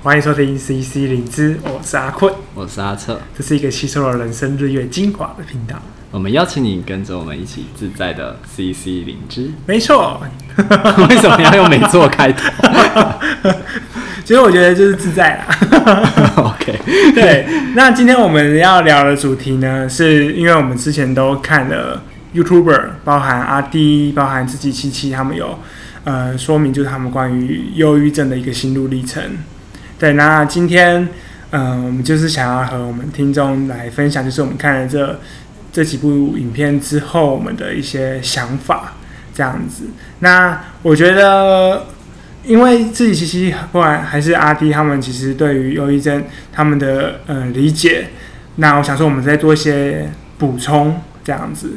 欢迎收听 CC 灵芝，我是阿坤，我是阿策，这是一个吸收了人生日月精华的频道。我们邀请你跟着我们一起自在的 CC 灵芝。没错，为什么要用没错开头？其实我觉得就是自在啦。OK，对。那今天我们要聊的主题呢，是因为我们之前都看了 YouTuber，包含阿 D，，包含自己七七，他们有呃说明，就是他们关于忧郁症的一个心路历程。对，那今天，嗯、呃，我们就是想要和我们听众来分享，就是我们看了这这几部影片之后，我们的一些想法，这样子。那我觉得，因为自己其实不管还是阿弟他们，其实对于忧郁症他们的呃理解，那我想说，我们再做一些补充，这样子。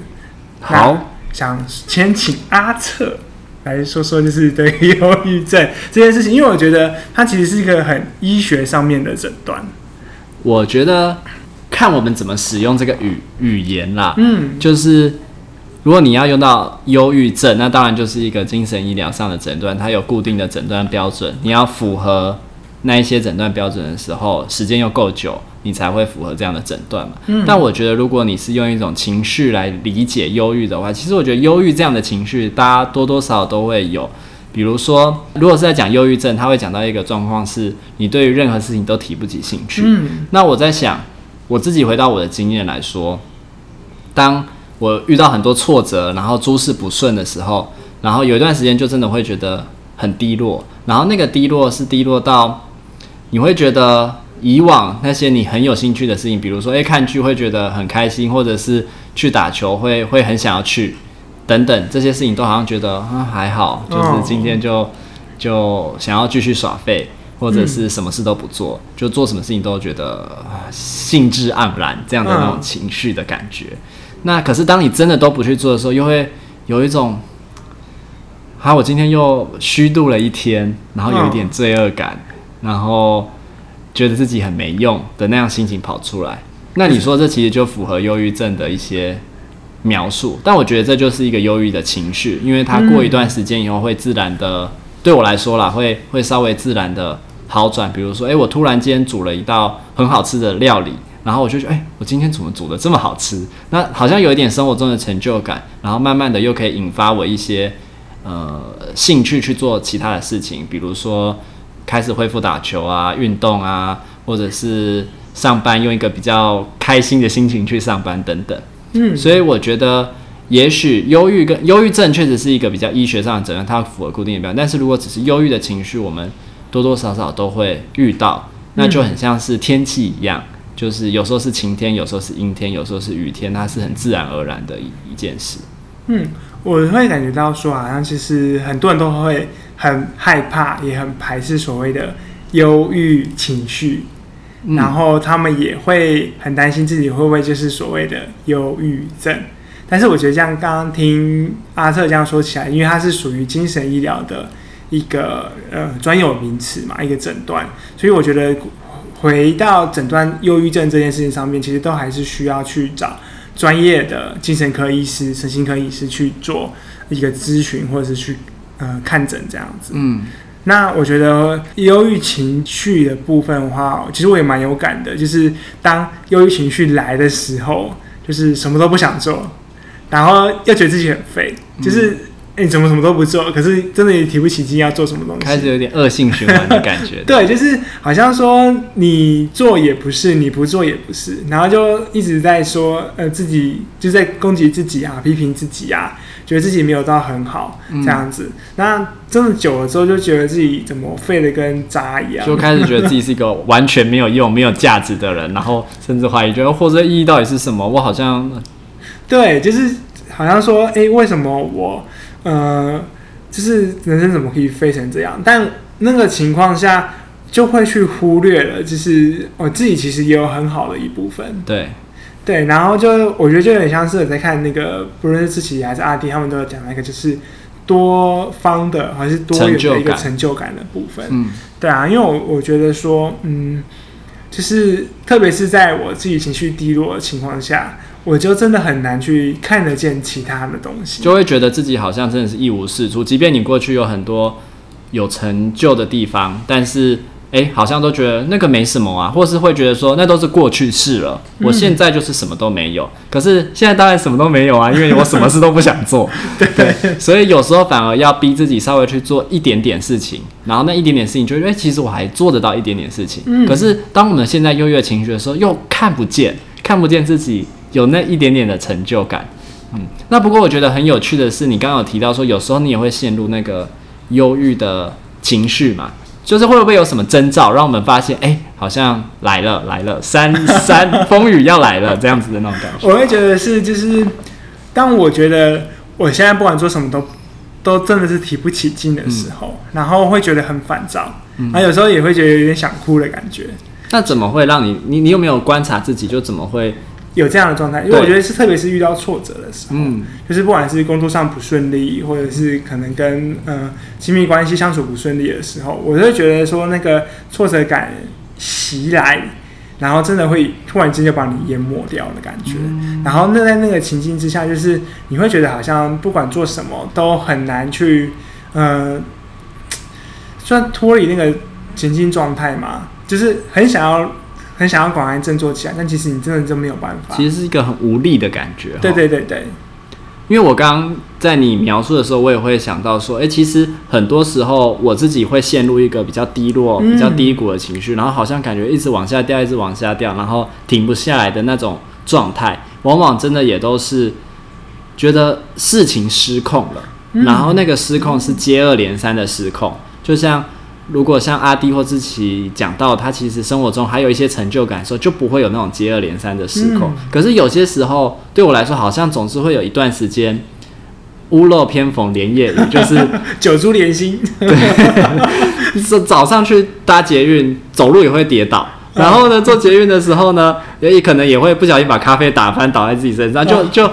好，想先请阿策。来说说，就是对忧郁症 这件事情，因为我觉得它其实是一个很医学上面的诊断。我觉得看我们怎么使用这个语语言啦，嗯，就是如果你要用到忧郁症，那当然就是一个精神医疗上的诊断，它有固定的诊断标准，你要符合那一些诊断标准的时候，时间又够久。你才会符合这样的诊断嘛？嗯。但我觉得，如果你是用一种情绪来理解忧郁的话，其实我觉得忧郁这样的情绪，大家多多少少都会有。比如说，如果是在讲忧郁症，他会讲到一个状况是，你对于任何事情都提不起兴趣。嗯。那我在想，我自己回到我的经验来说，当我遇到很多挫折，然后诸事不顺的时候，然后有一段时间就真的会觉得很低落，然后那个低落是低落到你会觉得。以往那些你很有兴趣的事情，比如说，诶、欸，看剧会觉得很开心，或者是去打球会会很想要去，等等这些事情都好像觉得啊、嗯、还好，就是今天就就想要继续耍废，或者是什么事都不做，嗯、就做什么事情都觉得兴致盎然这样的那种情绪的感觉。那可是当你真的都不去做的时候，又会有一种，好，我今天又虚度了一天，然后有一点罪恶感，然后。觉得自己很没用的那样心情跑出来，那你说这其实就符合忧郁症的一些描述，但我觉得这就是一个忧郁的情绪，因为它过一段时间以后会自然的，对我来说啦，会会稍微自然的好转。比如说，诶，我突然间煮了一道很好吃的料理，然后我就觉得，诶，我今天怎么煮的这么好吃？那好像有一点生活中的成就感，然后慢慢的又可以引发我一些呃兴趣去做其他的事情，比如说。开始恢复打球啊，运动啊，或者是上班，用一个比较开心的心情去上班等等。嗯，所以我觉得，也许忧郁跟忧郁症确实是一个比较医学上的诊断，它符合固定的标准。但是如果只是忧郁的情绪，我们多多少少都会遇到，那就很像是天气一样，就是有时候是晴天，有时候是阴天，有时候是雨天，它是很自然而然的一一件事。嗯，我会感觉到说，好像其实很多人都会。很害怕，也很排斥所谓的忧郁情绪，嗯，然后他们也会很担心自己会不会就是所谓的忧郁症。但是我觉得，像刚刚听阿特这样说起来，因为它是属于精神医疗的一个呃专有名词嘛，一个诊断，所以我觉得回到诊断忧郁症这件事情上面，其实都还是需要去找专业的精神科医师、神经科医师去做一个咨询，或者是去。呃，看诊这样子。嗯，那我觉得忧郁情绪的部分的话，其实我也蛮有感的。就是当忧郁情绪来的时候，就是什么都不想做，然后又觉得自己很废，就是。嗯欸、你怎么什么都不做？可是真的也提不起劲要做什么东西，开始有点恶性循环的感觉。对，就是好像说你做也不是，你不做也不是，然后就一直在说呃自己就在攻击自己啊，批评自己啊，觉得自己没有到很好这样子。嗯、那真的久了之后，就觉得自己怎么废的跟渣一样，就开始觉得自己是一个完全没有用、没有价值的人，然后甚至怀疑，觉得活着意义到底是什么？我好像 对，就是好像说，哎、欸，为什么我？呃，就是人生怎么可以废成这样？但那个情况下就会去忽略了，就是我自己其实也有很好的一部分。对，对，然后就我觉得就有点像是我在看那个，不论是自己还是阿弟，他们都有讲那个，就是多方的还是多元的一个成就感的部分。嗯，对啊，因为我我觉得说，嗯，就是特别是在我自己情绪低落的情况下。我就真的很难去看得见其他的东西，就会觉得自己好像真的是一无是处。即便你过去有很多有成就的地方，但是哎，好像都觉得那个没什么啊，或是会觉得说那都是过去式了。我现在就是什么都没有，嗯、可是现在当然什么都没有啊，因为我什么事都不想做。对，对，所以有时候反而要逼自己稍微去做一点点事情，然后那一点点事情就觉得，哎，其实我还做得到一点点事情。嗯、可是当我们现在优越情绪的时候，又看不见，看不见自己有那一点点的成就感。嗯，那不过我觉得很有趣的是，你刚刚有提到说，有时候你也会陷入那个忧郁的情绪嘛。就是会不会有什么征兆，让我们发现，哎、欸，好像来了来了，三 三风雨要来了这样子的那种感觉。我会觉得是，就是当我觉得我现在不管做什么都都真的是提不起劲的时候，嗯、然后会觉得很烦躁，嗯、然后有时候也会觉得有点想哭的感觉。那怎么会让你你你有没有观察自己，就怎么会？有这样的状态，因为我觉得是，特别是遇到挫折的时候，嗯，就是不管是工作上不顺利，或者是可能跟呃亲密关系相处不顺利的时候，我就会觉得说那个挫折感袭来，然后真的会突然间就把你淹没掉的感觉。嗯、然后那在那个情境之下，就是你会觉得好像不管做什么都很难去，呃，算脱离那个情境状态嘛，就是很想要。很想要赶快振作起来，但其实你真的就没有办法。其实是一个很无力的感觉。对对对对，因为我刚刚在你描述的时候，我也会想到说，哎、欸，其实很多时候我自己会陷入一个比较低落、比较低谷的情绪，嗯、然后好像感觉一直往下掉，一直往下掉，然后停不下来的那种状态，往往真的也都是觉得事情失控了，嗯、然后那个失控是接二连三的失控，就像。如果像阿迪或志奇讲到，他其实生活中还有一些成就感的时候，就不会有那种接二连三的失控。嗯、可是有些时候，对我来说，好像总是会有一段时间，屋漏偏逢连夜雨，就是 久租连心。对，早上去搭捷运，走路也会跌倒。然后呢，做捷运的时候呢，也可能也会不小心把咖啡打翻，倒在自己身上，就 就，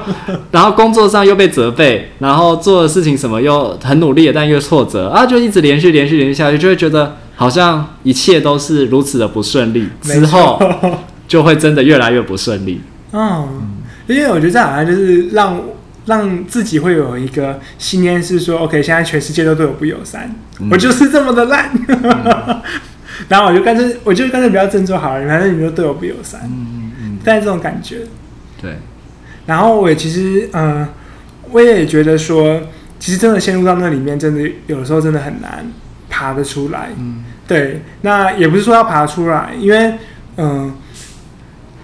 然后工作上又被责备，然后做的事情什么又很努力，但又挫折啊，就一直连续连续连续下去，就会觉得好像一切都是如此的不顺利，之后就会真的越来越不顺利。嗯，因为我觉得这好像就是让让自己会有一个信念，是说，OK，现在全世界都对我不友善，嗯、我就是这么的烂。嗯 然后我就干脆，我就干脆不要振作好了，反正你们都对我不友善，嗯嗯嗯，带这种感觉，对。然后我也其实，嗯、呃，我也觉得说，其实真的陷入到那里面，真的有的时候真的很难爬得出来，嗯，对。那也不是说要爬出来，因为，嗯、呃，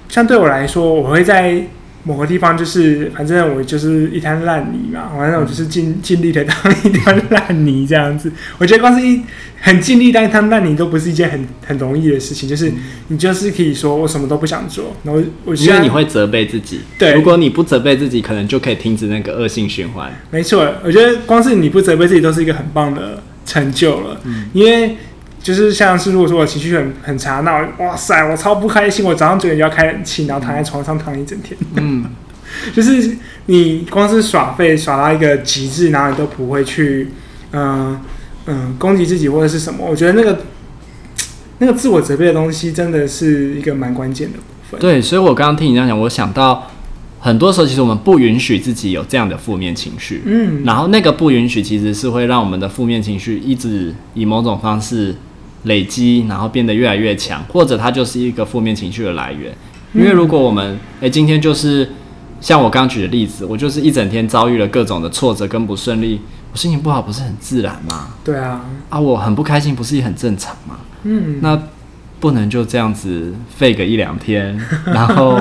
像对我来说，我会在。某个地方就是，反正我就是一滩烂泥嘛，反正我就是尽尽力的当一滩烂泥这样子。我觉得光是一很尽力当一滩烂泥都不是一件很很容易的事情，就是你就是可以说我什么都不想做，然后我觉得你会责备自己。对，如果你不责备自己，可能就可以停止那个恶性循环。没错，我觉得光是你不责备自己都是一个很棒的成就了，嗯，因为。就是像是如果说我情绪很很差，那我哇塞，我超不开心，我早上九点就要开冷气，然后躺在床上躺一整天。嗯，就是你光是耍废耍到一个极致，然后你都不会去，嗯、呃、嗯、呃、攻击自己或者是什么。我觉得那个那个自我责备的东西，真的是一个蛮关键的部分。对，所以我刚刚听你这样讲，我想到很多时候，其实我们不允许自己有这样的负面情绪。嗯，然后那个不允许，其实是会让我们的负面情绪一直以某种方式。累积，然后变得越来越强，或者它就是一个负面情绪的来源。因为如果我们，诶，今天就是像我刚举的例子，我就是一整天遭遇了各种的挫折跟不顺利，我心情不好不是很自然吗？对啊，啊，我很不开心不是也很正常吗？嗯，那不能就这样子废个一两天，然后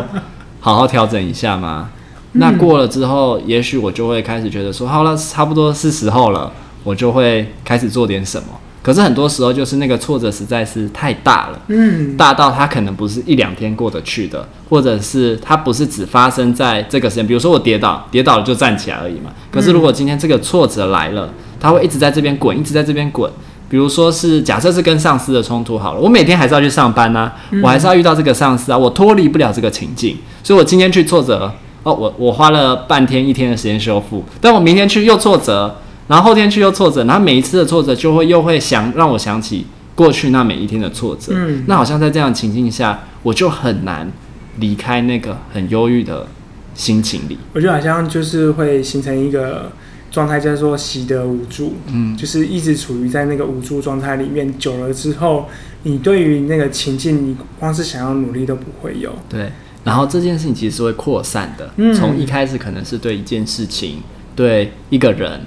好好调整一下吗？那过了之后，也许我就会开始觉得说，好了，差不多是时候了，我就会开始做点什么。可是很多时候，就是那个挫折实在是太大了，嗯，大到它可能不是一两天过得去的，或者是它不是只发生在这个时间。比如说我跌倒，跌倒了就站起来而已嘛。可是如果今天这个挫折来了，它会一直在这边滚，一直在这边滚。比如说是假设是跟上司的冲突好了，我每天还是要去上班啊，我还是要遇到这个上司啊，我脱离不了这个情境，所以我今天去挫折，哦，我我花了半天一天的时间修复，但我明天去又挫折。然后后天去又挫折，然后每一次的挫折就会又会想让我想起过去那每一天的挫折。嗯，那好像在这样的情境下，我就很难离开那个很忧郁的心情里。我觉得好像就是会形成一个状态叫做习得无助，嗯，就是一直处于在那个无助状态里面，久了之后，你对于那个情境，你光是想要努力都不会有。对，然后这件事情其实是会扩散的，嗯，从一开始可能是对一件事情，对一个人，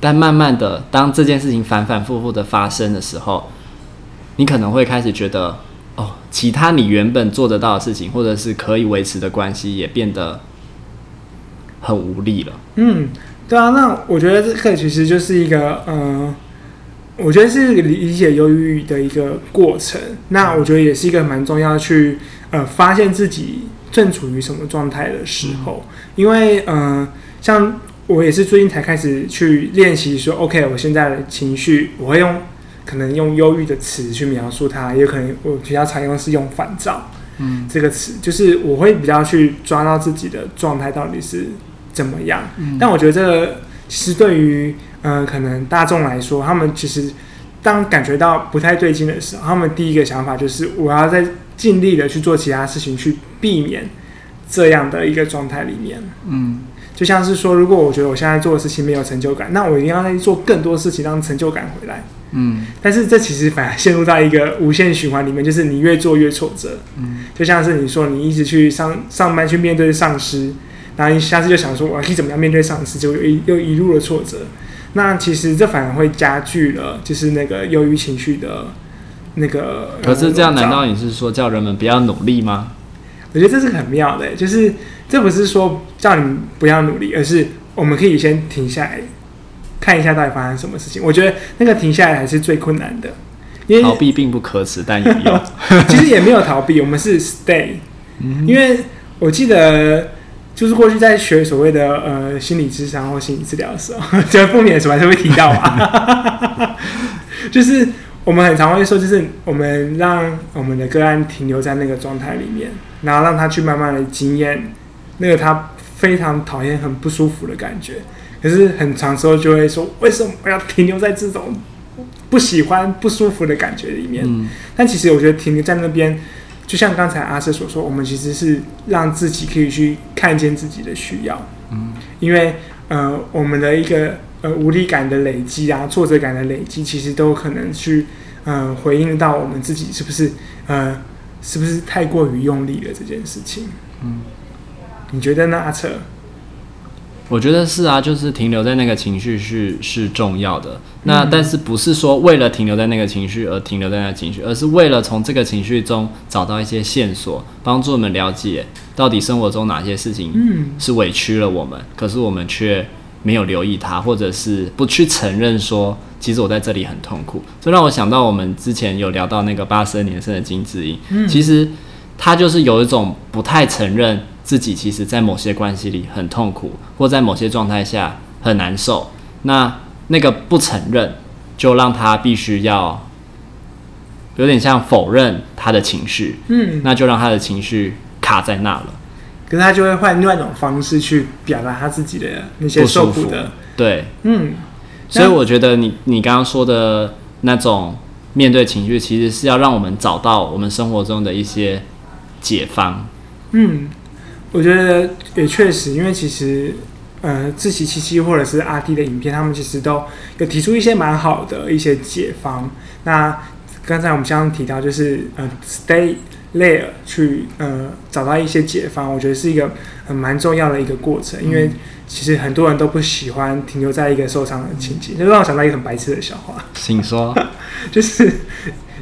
但慢慢的，当这件事情反反复复的发生的时候，你可能会开始觉得，哦，其他你原本做得到的事情，或者是可以维持的关系，也变得很无力了。嗯。对啊，那我觉得这个其实就是一个，呃，我觉得是理解忧郁的一个过程。那我觉得也是一个蛮重要去，呃，发现自己正处于什么状态的时候。因为，呃，像我也是最近才开始去练习说，OK，我现在的情绪，我会用可能用忧郁的词去描述它，也有可能我比较常用是用烦躁，嗯，这个词，就是我会比较去抓到自己的状态到底是。怎么样？但我觉得这个其实对于呃可能大众来说，他们其实当感觉到不太对劲的时候，他们第一个想法就是我要再尽力的去做其他事情，去避免这样的一个状态里面。嗯，就像是说，如果我觉得我现在做的事情没有成就感，那我一定要再做更多事情让成就感回来。嗯，但是这其实反而陷入到一个无限循环里面，就是你越做越挫折。嗯，就像是你说你一直去上上班去面对上司。然后你下次就想说，我可以怎么样面对上司，就又一又一路的挫折。那其实这反而会加剧了，就是那个忧郁情绪的那个。可是这样，难道你是说叫人们不要努力吗？我觉得这是很妙的，就是这不是说叫你们不要努力，而是我们可以先停下来看一下到底发生什么事情。我觉得那个停下来还是最困难的，因为逃避并不可耻，但有用。其实也没有逃避，我们是 stay。因为我记得。就是过去在学所谓的呃心理智商或心理治疗的时候，就负面的时候还是会提到啊。就是我们很常会说，就是我们让我们的个案停留在那个状态里面，然后让他去慢慢的经验那个他非常讨厌、很不舒服的感觉。可是很长时候就会说，为什么我要停留在这种不喜欢、不舒服的感觉里面？嗯。但其实我觉得停留在那边。就像刚才阿瑟所说，我们其实是让自己可以去看见自己的需要，嗯，因为呃，我们的一个呃无力感的累积啊，挫折感的累积，其实都可能去呃回应到我们自己是不是呃是不是太过于用力了这件事情，嗯，你觉得呢，阿策？我觉得是啊，就是停留在那个情绪是是重要的。那但是不是说为了停留在那个情绪而停留在那个情绪，而是为了从这个情绪中找到一些线索，帮助我们了解到底生活中哪些事情是委屈了我们，可是我们却没有留意它，或者是不去承认说，其实我在这里很痛苦。这让我想到我们之前有聊到那个八十二年生的金智英，其实他就是有一种不太承认。自己其实，在某些关系里很痛苦，或在某些状态下很难受。那那个不承认，就让他必须要有点像否认他的情绪。嗯，那就让他的情绪卡在那了。可是他就会换另外一种方式去表达他自己的那些受苦的。对，嗯。所以我觉得你你刚刚说的那种面对情绪，其实是要让我们找到我们生活中的一些解方。嗯。我觉得也确实，因为其实，呃，自习七七或者是阿弟的影片，他们其实都有提出一些蛮好的一些解方。那刚才我们刚刚提到，就是呃，stay there 去呃找到一些解方，我觉得是一个很蛮重要的一个过程。因为其实很多人都不喜欢停留在一个受伤的情景，就让我想到一个很白痴的笑话。请说，就是。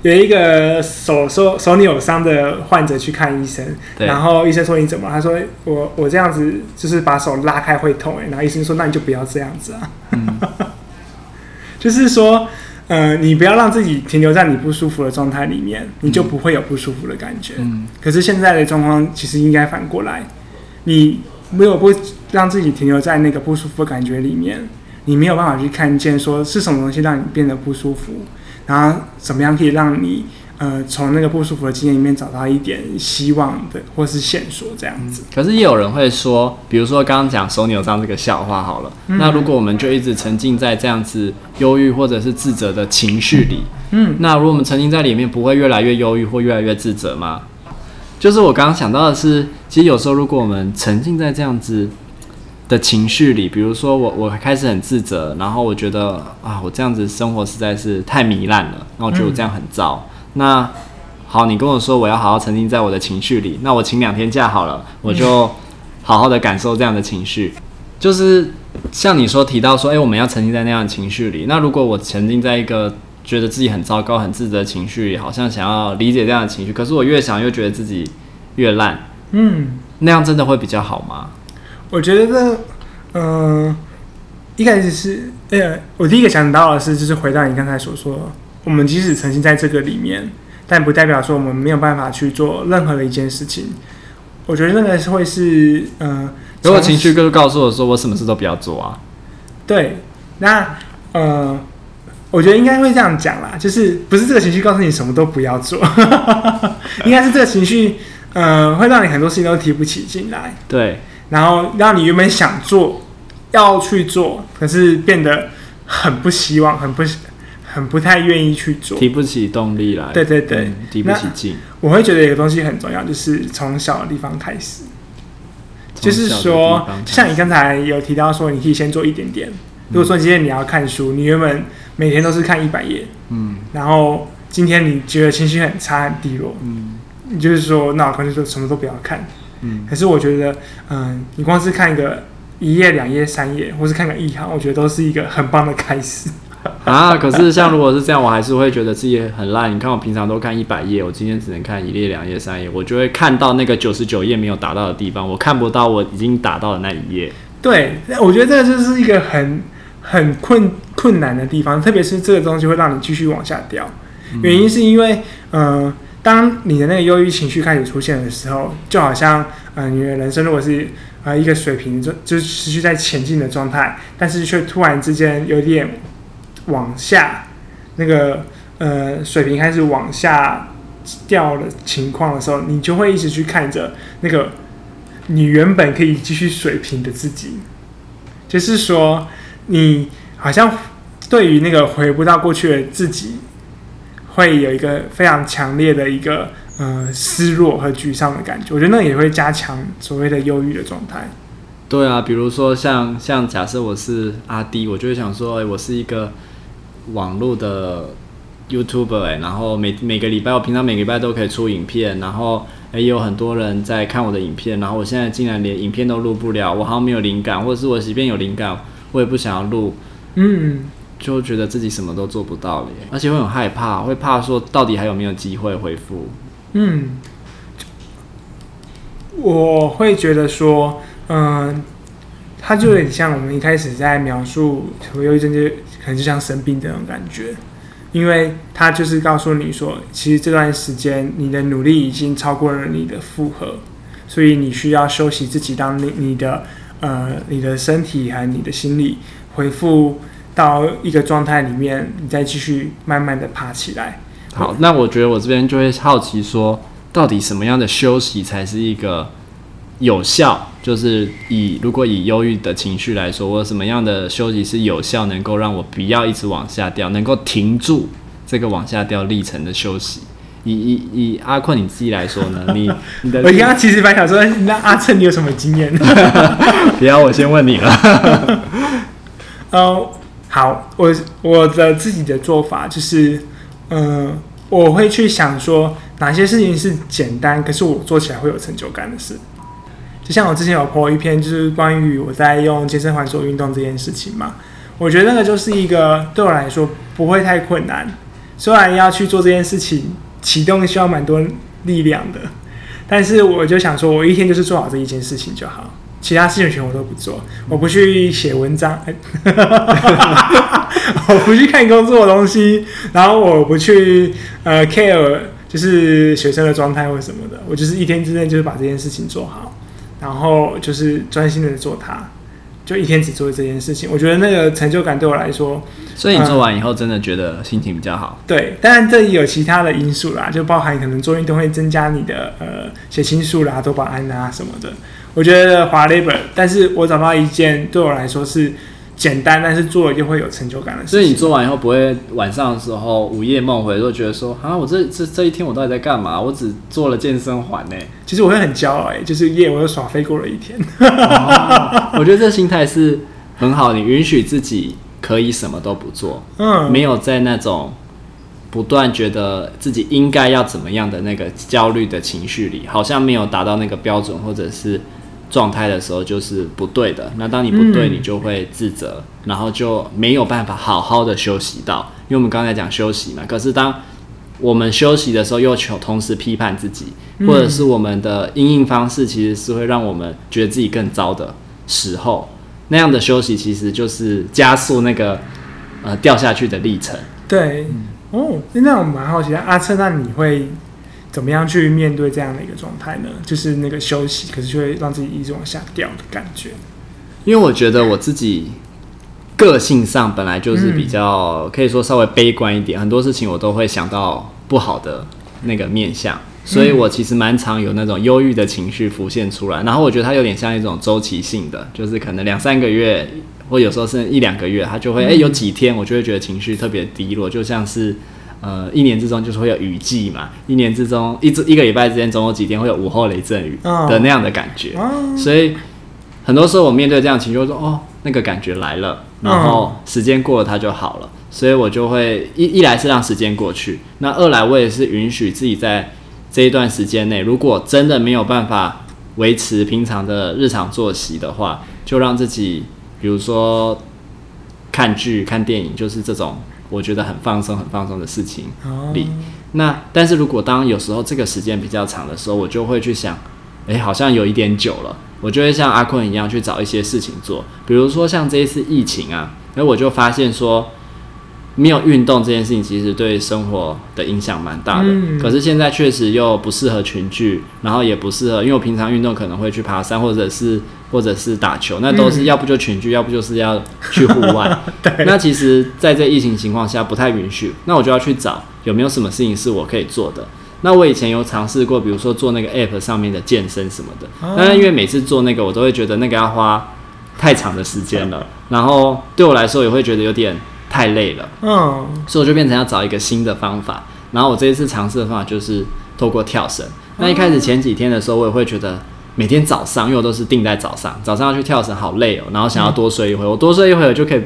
有一个手手手扭伤的患者去看医生，然后医生说，你怎么？他说我我这样子就是把手拉开会痛哎，然后医生说，那你就不要这样子啊，嗯、就是说呃你不要让自己停留在你不舒服的状态里面，你就不会有不舒服的感觉。嗯、可是现在的状况其实应该反过来，你没有不让自己停留在那个不舒服的感觉里面，你没有办法去看见说是什么东西让你变得不舒服。然后怎么样可以让你呃从那个不舒服的经验里面找到一点希望的或是线索这样子？可是也有人会说，比如说刚刚讲手扭伤这个笑话好了，嗯、那如果我们就一直沉浸在这样子忧郁或者是自责的情绪里，嗯，那如果我们沉浸在里面，不会越来越忧郁或越来越自责吗？就是我刚刚想到的是，其实有时候如果我们沉浸在这样子的情绪里，比如说我我开始很自责，然后我觉得啊，我这样子生活实在是太糜烂了，然后我觉得我这样很糟。嗯、那好，你跟我说我要好好沉浸在我的情绪里，那我请两天假好了，我就好好的感受这样的情绪。就是像你说提到说，哎、欸，我们要沉浸在那样的情绪里。那如果我沉浸在一个觉得自己很糟糕、很自责的情绪里，好像想要理解这样的情绪，可是我越想越觉得自己越烂。嗯，那样真的会比较好吗？我觉得，嗯、呃，一开始是，哎呀，我第一个想到的是，就是回到你刚才所说，我们即使沉浸在这个里面，但不代表说我们没有办法去做任何的一件事情。我觉得那个是会是，呃，如果情绪就告诉我说，我什么事都不要做啊。对，那，呃，我觉得应该会这样讲啦，就是不是这个情绪告诉你什么都不要做，应该是这个情绪，呃，会让你很多事情都提不起劲来。对。然后让你原本想做，要去做，可是变得很不希望，很不，很不太愿意去做，提不起动力来。对对对，嗯、提不起劲。我会觉得有个东西很重要，就是从小的地方开始。就是说，像你刚才有提到说，你可以先做一点点。如果说今天你要看书，你原本每天都是看一百页，嗯，然后今天你觉得情绪很差、很低落，嗯，你就是说，那我干脆就什么都不要看。嗯，可是我觉得，嗯，你光是看一个一页、两页、三页，或是看个一行，我觉得都是一个很棒的开始。啊，可是像如果是这样，我还是会觉得自己很烂。你看我平常都看一百页，我今天只能看一页、两页、三页，我就会看到那个九十九页没有达到的地方，我看不到我已经达到的那一页。对，我觉得这个就是一个很很困困难的地方，特别是这个东西会让你继续往下掉。原因是因为，嗯。呃当你的那个忧郁情绪开始出现的时候，就好像，呃，你的人生如果是呃一个水平就就持续在前进的状态，但是却突然之间有点往下，那个呃水平开始往下掉的情况的时候，你就会一直去看着那个你原本可以继续水平的自己，就是说，你好像对于那个回不到过去的自己。会有一个非常强烈的一个呃失落和沮丧的感觉，我觉得那也会加强所谓的忧郁的状态。对啊，比如说像像假设我是阿滴，我就会想说，哎，我是一个网络的 YouTuber，哎，然后每每个礼拜，我平常每个礼拜都可以出影片，然后哎，也有很多人在看我的影片，然后我现在竟然连影片都录不了，我好像没有灵感，或者是我即便有灵感，我也不想要录，嗯。就觉得自己什么都做不到了耶，而且会很害怕，会怕说到底还有没有机会恢复。嗯，我会觉得说，嗯、呃，它就有点像我们一开始在描述什么忧郁症，就可能就像生病这种感觉，因为他就是告诉你说，其实这段时间你的努力已经超过了你的负荷，所以你需要休息自己，当你你的呃你的身体和你的心理恢复。到一个状态里面，你再继续慢慢的爬起来。好，那我觉得我这边就会好奇说，到底什么样的休息才是一个有效？就是以如果以忧郁的情绪来说，我什么样的休息是有效，能够让我不要一直往下掉，能够停住这个往下掉历程的休息？以以以阿坤你自己来说呢？你你的我刚刚其实蛮想说，那阿策你有什么经验？不要，我先问你了。哦。好，我我的自己的做法就是，嗯、呃，我会去想说哪些事情是简单，可是我做起来会有成就感的事。就像我之前有 po 一篇，就是关于我在用健身环做运动这件事情嘛。我觉得那个就是一个对我来说不会太困难，虽然要去做这件事情，启动需要蛮多力量的，但是我就想说，我一天就是做好这一件事情就好。其他事情全我都不做，我不去写文章，我不去看工作的东西，然后我不去呃 care 就是学生的状态或什么的，我就是一天之内就是把这件事情做好，然后就是专心的做它，就一天只做这件事情。我觉得那个成就感对我来说，所以你做完以后真的觉得心情比较好。嗯、对，当然这里有其他的因素啦，就包含可能做运动会增加你的呃血清素啦、多巴胺啊什么的。我觉得滑 labor，但是我找到一件对我来说是简单，但是做了就会有成就感的事情。所以你做完以后，不会晚上的时候午夜梦回，都觉得说啊，我这这这一天我到底在干嘛？我只做了健身环呢。其实我会很骄傲哎，就是耶，我又耍飞过了一天。哦、我觉得这 心态是很好，你允许自己可以什么都不做，嗯，没有在那种不断觉得自己应该要怎么样的那个焦虑的情绪里，好像没有达到那个标准，或者是。状态的时候就是不对的，那当你不对，你就会自责，然后就没有办法好好的休息到。因为我们刚才讲休息嘛，可是当我们休息的时候，又求同时批判自己，或者是我们的应应方式，其实是会让我们觉得自己更糟的时候，那样的休息其实就是加速那个呃掉下去的历程。对，嗯、哦，那我蛮好奇的，阿彻，那你会？怎么样去面对这样的一个状态呢？就是那个休息，可是就会让自己一直往下掉的感觉。因为我觉得我自己个性上本来就是比较可以说稍微悲观一点，很多事情我都会想到不好的那个面相，所以我其实蛮常有那种忧郁的情绪浮现出来。然后我觉得它有点像一种周期性的，就是可能两三个月，或有时候是一两个月，它就会诶，有几天我就会觉得情绪特别低落，就像是。呃，一年之中就是会有雨季嘛，一年之中一一个礼拜之间总有几天会有午后雷阵雨的那样的感觉，哦、所以很多时候我面对这样情绪，我说哦，那个感觉来了，然后时间过了它就好了，所以我就会一一来是让时间过去，那二来我也是允许自己在这一段时间内，如果真的没有办法维持平常的日常作息的话，就让自己比如说看剧、看电影，就是这种。我觉得很放松、很放松的事情里，哦、那但是如果当有时候这个时间比较长的时候，我就会去想，哎、欸，好像有一点久了，我就会像阿坤一样去找一些事情做，比如说像这一次疫情啊，哎我就发现说。没有运动这件事情，其实对生活的影响蛮大的。嗯、可是现在确实又不适合群聚，然后也不适合，因为我平常运动可能会去爬山，或者是或者是打球，那都是要不就群聚，嗯、要不就是要去户外。对 那其实在这疫情情况下不太允许，那我就要去找有没有什么事情是我可以做的。那我以前有尝试过，比如说做那个 App 上面的健身什么的，但是因为每次做那个，我都会觉得那个要花太长的时间了，然后对我来说也会觉得有点。太累了，嗯，所以我就变成要找一个新的方法。然后我这一次尝试的方法就是透过跳绳。那一开始前几天的时候，我也会觉得每天早上，因为我都是定在早上，早上要去跳绳，好累哦。然后想要多睡一会儿，我多睡一会儿就可以，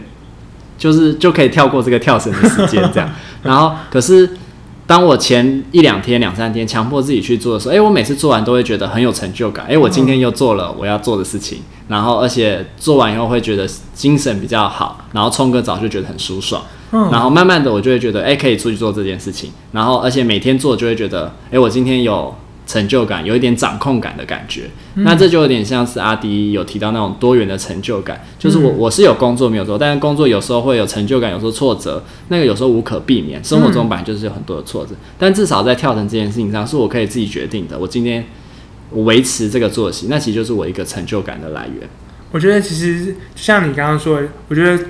就是就可以跳过这个跳绳的时间这样。然后可是。当我前一两天、两三天强迫自己去做的时候，诶，我每次做完都会觉得很有成就感。诶，我今天又做了我要做的事情，然后而且做完以后会觉得精神比较好，然后冲个澡就觉得很舒爽。然后慢慢的我就会觉得，诶，可以出去做这件事情。然后而且每天做就会觉得，诶，我今天有。成就感，有一点掌控感的感觉，嗯、那这就有点像是阿迪有提到那种多元的成就感，就是我我是有工作没有做，但是工作有时候会有成就感，有时候挫折，那个有时候无可避免，生活中本来就是有很多的挫折，嗯、但至少在跳绳这件事情上是我可以自己决定的，我今天维持这个作息，那其实就是我一个成就感的来源。我觉得其实像你刚刚说，我觉得。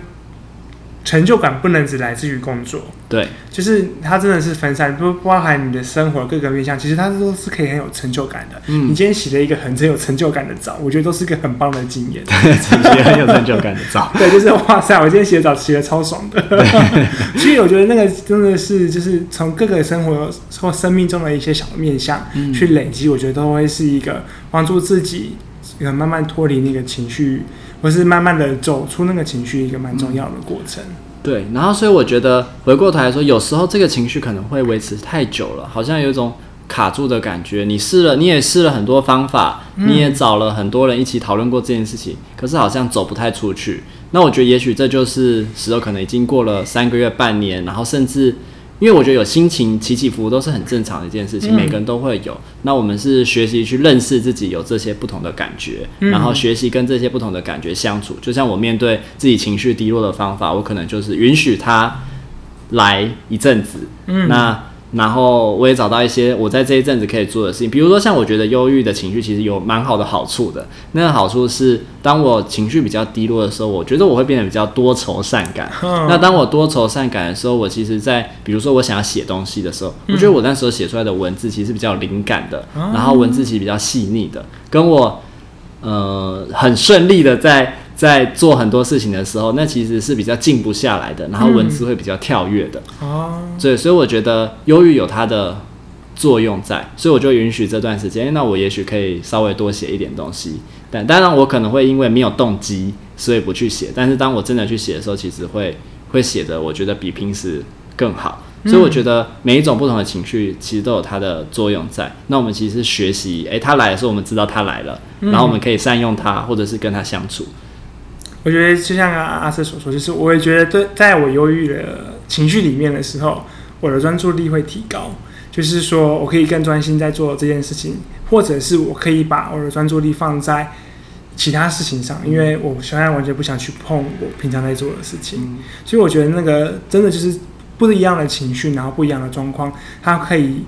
成就感不能只来自于工作，对，就是它真的是分散，不包含你的生活各个面向，其实它都是可以很有成就感的。嗯，你今天洗了一个很真有成就感的澡，我觉得都是一个很棒的经验。对，洗很有成就感的澡，对，就是哇塞，我今天洗的澡洗的超爽的。对 所以我觉得那个真的是就是从各个生活或生命中的一些小面向去累积，嗯、我觉得都会是一个帮助自己慢慢脱离那个情绪。或是慢慢的走出那个情绪，一个蛮重要的过程。对，然后所以我觉得回过头来说，有时候这个情绪可能会维持太久了，好像有一种卡住的感觉。你试了，你也试了很多方法，你也找了很多人一起讨论过这件事情，可是好像走不太出去。那我觉得也许这就是时候可能已经过了三个月、半年，然后甚至。因为我觉得有心情起起伏伏都是很正常的一件事情，每个人都会有。那我们是学习去认识自己有这些不同的感觉，然后学习跟这些不同的感觉相处。就像我面对自己情绪低落的方法，我可能就是允许它来一阵子。嗯那。然后我也找到一些我在这一阵子可以做的事情，比如说像我觉得忧郁的情绪其实有蛮好的好处的。那个好处是，当我情绪比较低落的时候，我觉得我会变得比较多愁善感。那当我多愁善感的时候，我其实在比如说我想要写东西的时候，我觉得我那时候写出来的文字其实比较灵感的，然后文字其实比较细腻的，跟我呃很顺利的在。在做很多事情的时候，那其实是比较静不下来的，然后文字会比较跳跃的。哦、嗯，对，所以我觉得忧郁有它的作用在，所以我就允许这段时间，那我也许可以稍微多写一点东西。但当然，我可能会因为没有动机，所以不去写。但是当我真的去写的时候，其实会会写的，我觉得比平时更好。所以我觉得每一种不同的情绪其实都有它的作用在。那我们其实是学习，诶、欸，他来的时候我们知道他来了，然后我们可以善用它，或者是跟他相处。我觉得就像阿阿瑟所说，就是我也觉得，对，在我忧郁的情绪里面的时候，我的专注力会提高。就是说我可以更专心在做这件事情，或者是我可以把我的专注力放在其他事情上，因为我现在完全不想去碰我平常在做的事情。所以我觉得那个真的就是。不一样的情绪，然后不一样的状况，它可以，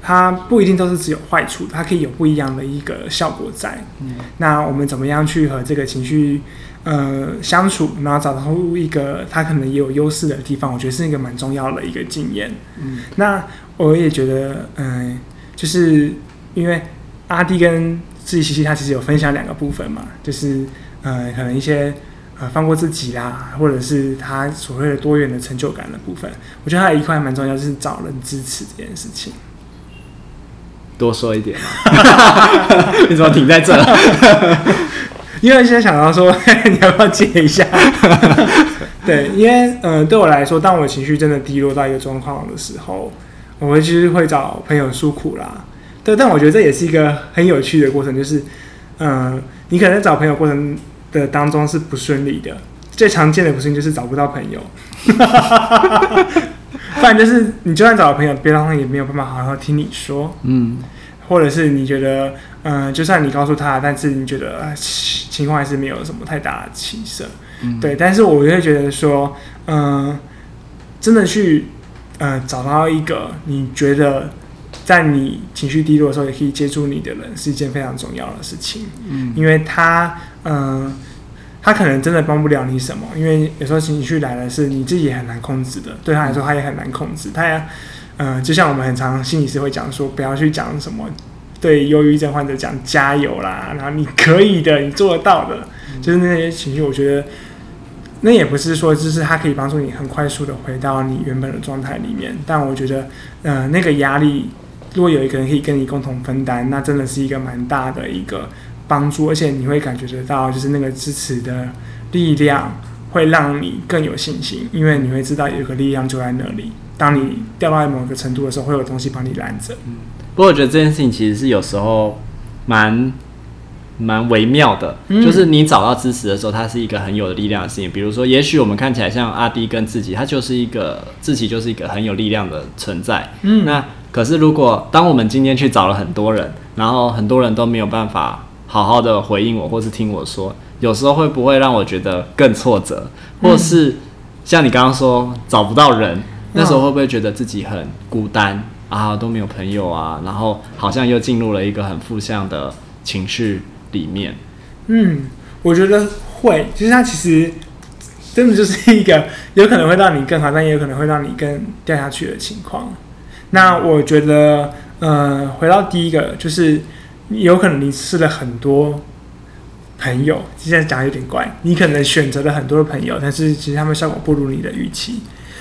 它不一定都是只有坏处，它可以有不一样的一个效果在。嗯，那我们怎么样去和这个情绪呃相处，然后找到一个他可能也有优势的地方？我觉得是一个蛮重要的一个经验。嗯，那我也觉得，嗯、呃，就是因为阿弟跟志祺七七，他其实有分享两个部分嘛，就是呃，可能一些。呃，放过自己啦，或者是他所谓的多元的成就感的部分，我觉得他有一块蛮重要，就是找人支持这件事情。多说一点嘛？你怎么停在这？因为现在想到说，你要不要接一下？对，因为呃，对我来说，当我情绪真的低落到一个状况的时候，我会其实会找朋友诉苦啦。对，但我觉得这也是一个很有趣的过程，就是嗯、你可能找朋友过程。的当中是不顺利的，最常见的不顺就是找不到朋友，不然就是你就算找到朋友，别人也没有办法好好听你说，嗯，或者是你觉得，嗯、呃，就算你告诉他，但是你觉得情况还是没有什么太大的起色，嗯，对，但是我会觉得说，嗯、呃，真的去，呃，找到一个你觉得在你情绪低落的时候也可以接触你的人，是一件非常重要的事情，嗯，因为他，嗯、呃。他可能真的帮不了你什么，因为有时候情绪来了，是你自己也很难控制的。对他来说，他也很难控制。他也，嗯、呃，就像我们很常心理师会讲说，不要去讲什么对忧郁症患者讲加油啦，然后你可以的，你做得到的，嗯、就是那些情绪。我觉得那也不是说，就是它可以帮助你很快速的回到你原本的状态里面。但我觉得，呃，那个压力，如果有一个人可以跟你共同分担，那真的是一个蛮大的一个。帮助，而且你会感觉得到，就是那个支持的力量会让你更有信心，因为你会知道有个力量就在那里。当你掉到某个程度的时候，会有东西帮你拦着。嗯，不过我觉得这件事情其实是有时候蛮蛮微妙的，嗯，就是你找到支持的时候，它是一个很有力量的事情。比如说，也许我们看起来像阿迪跟自己，他就是一个自己就是一个很有力量的存在。嗯，那可是如果当我们今天去找了很多人，然后很多人都没有办法。好好的回应我，或是听我说，有时候会不会让我觉得更挫折，或是像你刚刚说找不到人，那时候会不会觉得自己很孤单啊，都没有朋友啊，然后好像又进入了一个很负向的情绪里面？嗯，我觉得会，其实它其实真的就是一个有可能会让你更好，但也有可能会让你更掉下去的情况。那我觉得，呃，回到第一个就是。有可能你试了很多朋友，现在讲有点怪。你可能选择了很多的朋友，但是其实他们效果不如你的预期。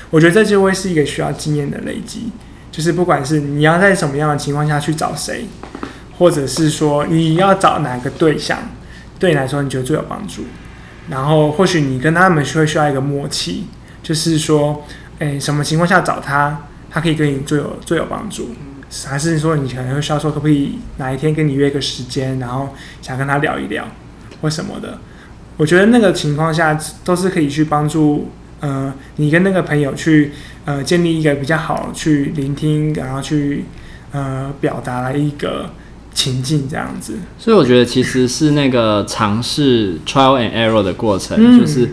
我觉得这就会是一个需要经验的累积。就是不管是你要在什么样的情况下去找谁，或者是说你要找哪个对象，对你来说你觉得最有帮助。然后或许你跟他们会需要一个默契，就是说，诶，什么情况下找他，他可以对你最有最有帮助。还是说你可能会需要说，可不可以哪一天跟你约个时间，然后想跟他聊一聊，或什么的？我觉得那个情况下都是可以去帮助，呃，你跟那个朋友去，呃，建立一个比较好去聆听，然后去，呃，表达一个情境这样子。所以我觉得其实是那个尝试 trial and error 的过程，嗯、就是。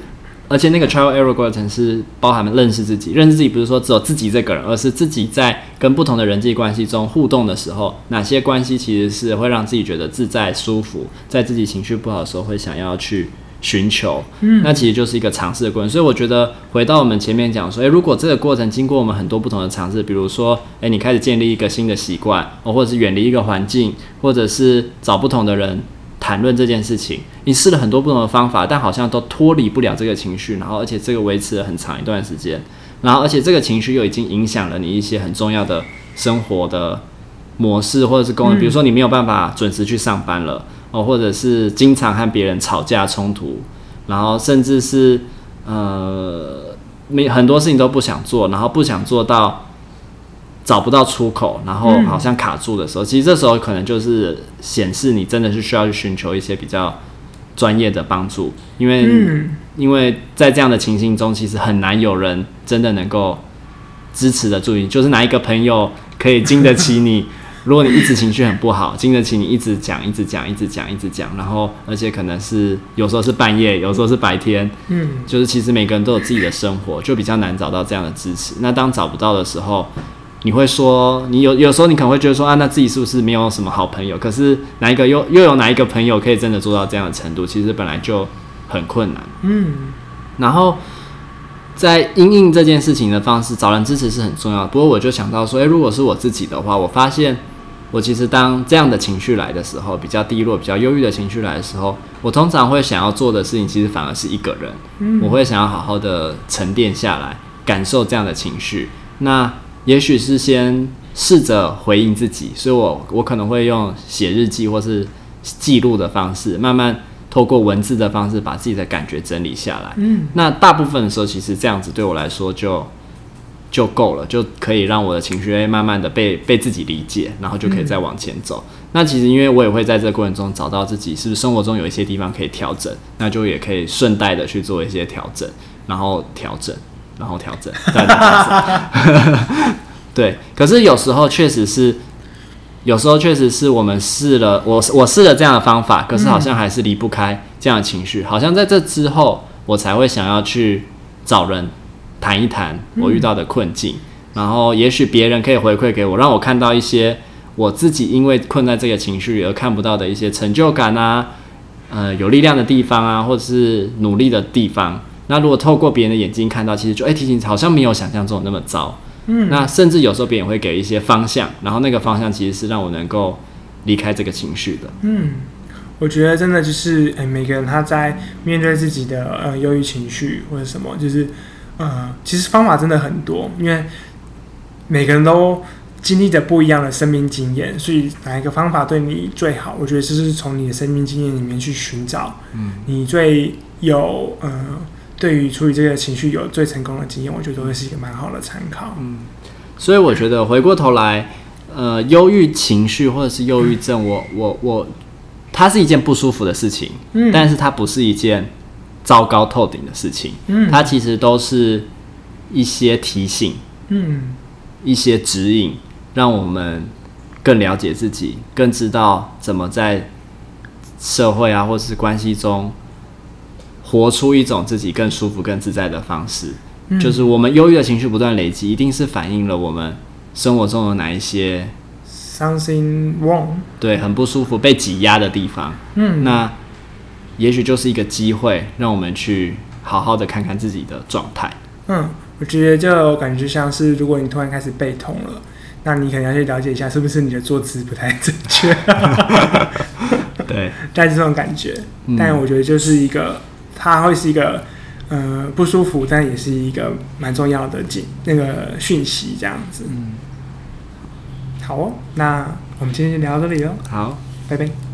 而且那个 trial error 过程是包含了认识自己，认识自己不是说只有自己这个人，而是自己在跟不同的人际关系中互动的时候，哪些关系其实是会让自己觉得自在舒服，在自己情绪不好的时候会想要去寻求，嗯，那其实就是一个尝试的过程。所以我觉得回到我们前面讲说，诶，如果这个过程经过我们很多不同的尝试，比如说，诶，你开始建立一个新的习惯，哦，或者是远离一个环境，或者是找不同的人。谈论这件事情，你试了很多不同的方法，但好像都脱离不了这个情绪，然后而且这个维持了很长一段时间，然后而且这个情绪又已经影响了你一些很重要的生活的模式或者是功能，比如说你没有办法准时去上班了哦，或者是经常和别人吵架冲突，然后甚至是呃没很多事情都不想做，然后不想做到。找不到出口，然后好像卡住的时候，嗯、其实这时候可能就是显示你真的是需要去寻求一些比较专业的帮助，因为、嗯、因为在这样的情形中，其实很难有人真的能够支持的住你，就是哪一个朋友可以经得起你。如果你一直情绪很不好，经得起你一直讲、一直讲、一直讲、一直讲，然后而且可能是有时候是半夜，有时候是白天，嗯，就是其实每个人都有自己的生活，就比较难找到这样的支持。那当找不到的时候，你会说，你有有时候你可能会觉得说啊，那自己是不是没有什么好朋友？可是哪一个又又有哪一个朋友可以真的做到这样的程度？其实本来就很困难。嗯，然后在因应这件事情的方式，找人支持是很重要的。不过我就想到说，诶，如果是我自己的话，我发现我其实当这样的情绪来的时候，比较低落、比较忧郁的情绪来的时候，我通常会想要做的事情，其实反而是一个人。嗯，我会想要好好的沉淀下来，感受这样的情绪。那也许是先试着回应自己，所以我我可能会用写日记或是记录的方式，慢慢透过文字的方式把自己的感觉整理下来。嗯，那大部分的时候，其实这样子对我来说就就够了，就可以让我的情绪慢慢的被被自己理解，然后就可以再往前走。嗯，那其实因为我也会在这个过程中找到自己是不是生活中有一些地方可以调整，那就也可以顺带的去做一些调整，然后调整。然后调整，再调整。对，可是有时候确实是，有时候确实是我们试了，我我试了这样的方法，可是好像还是离不开这样的情绪。好像在这之后，我才会想要去找人谈一谈我遇到的困境，然后也许别人可以回馈给我，让我看到一些我自己因为困在这个情绪而看不到的一些成就感啊，呃，有力量的地方啊，或者是努力的地方。那如果透过别人的眼睛看到，其实就哎，提醒好像没有想象中那么糟。嗯，那甚至有时候别人会给一些方向，然后那个方向其实是让我能够离开这个情绪的。嗯，我觉得真的就是，哎，每个人他在面对自己的呃忧郁情绪或者什么，就是呃，其实方法真的很多，因为每个人都经历着不一样的生命经验，所以哪一个方法对你最好？我觉得就是从你的生命经验里面去寻找，嗯，你最有呃。对于处理这些情绪有最成功的经验，我觉得都会是一个蛮好的参考。嗯，所以我觉得回过头来，呃，忧郁情绪或者是忧郁症，我我我，它是一件不舒服的事情，嗯，但是它不是一件糟糕透顶的事情，嗯，它其实都是一些提醒，嗯，一些指引，让我们更了解自己，更知道怎么在社会啊或者是关系中。活出一种自己更舒服、更自在的方式，嗯、就是我们忧郁的情绪不断累积，一定是反映了我们生活中有哪一些 something wrong，对，很不舒服、被挤压的地方。嗯，那也许就是一个机会，让我们去好好的看看自己的状态。嗯，我觉得就感觉像是，如果你突然开始背痛了，那你可能要去了解一下，是不是你的坐姿不太正确？对，带着这种感觉，嗯、但我觉得就是一个。它会是一个呃不舒服，但也是一个蛮重要的警那个讯息这样子。嗯，好哦，那我们今天就聊到这里哦。好，拜拜。